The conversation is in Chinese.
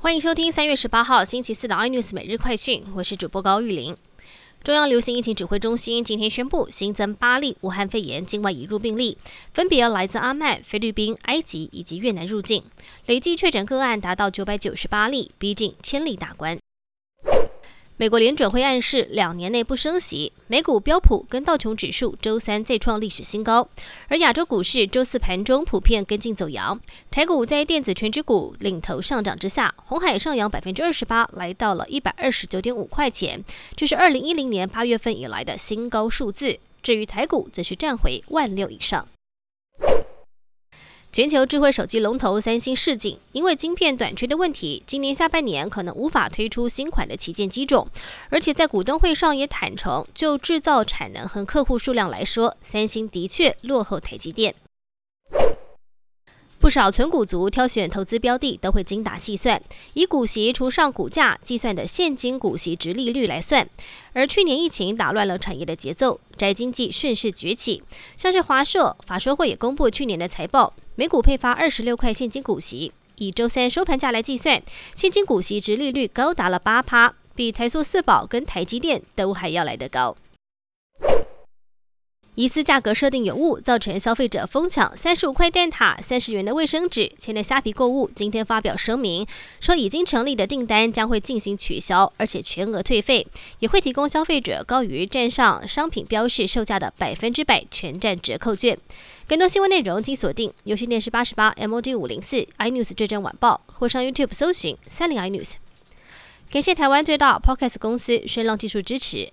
欢迎收听三月十八号星期四的 iNews 每日快讯，我是主播高玉玲。中央流行疫情指挥中心今天宣布新增八例武汉肺炎境外引入病例，分别来自阿曼、菲律宾、埃及以及越南入境，累计确诊个案达到九百九十八例，逼近千例大关。美国联准会暗示两年内不升息，美股标普跟道琼指数周三再创历史新高，而亚洲股市周四盘中普遍跟进走阳，台股在电子全指股领头上涨之下，红海上扬百分之二十八，来到了一百二十九点五块钱，这是二零一零年八月份以来的新高数字。至于台股，则是站回万六以上。全球智慧手机龙头三星示警，因为晶片短缺的问题，今年下半年可能无法推出新款的旗舰机种。而且在股东会上也坦诚，就制造产能和客户数量来说，三星的确落后台积电。不少存股族挑选投资标的都会精打细算，以股息除上股价计算的现金股息值利率来算。而去年疫情打乱了产业的节奏，宅经济顺势崛起，像是华硕法说会也公布去年的财报。每股配发二十六块现金股息，以周三收盘价来计算，现金股息值利率高达了八趴，比台塑四宝跟台积电都还要来得高。疑似价格设定有误，造成消费者疯抢三十五块蛋挞、三十元的卫生纸。前的虾皮购物今天发表声明，说已经成立的订单将会进行取消，而且全额退费，也会提供消费者高于站上商品标示售价的百分之百全站折扣券。更多新闻内容请锁定有线电视八十八 MOD 五零四 iNews 最真晚报，或上 YouTube 搜寻三零 iNews。感谢台湾最大 Podcast 公司声浪技术支持。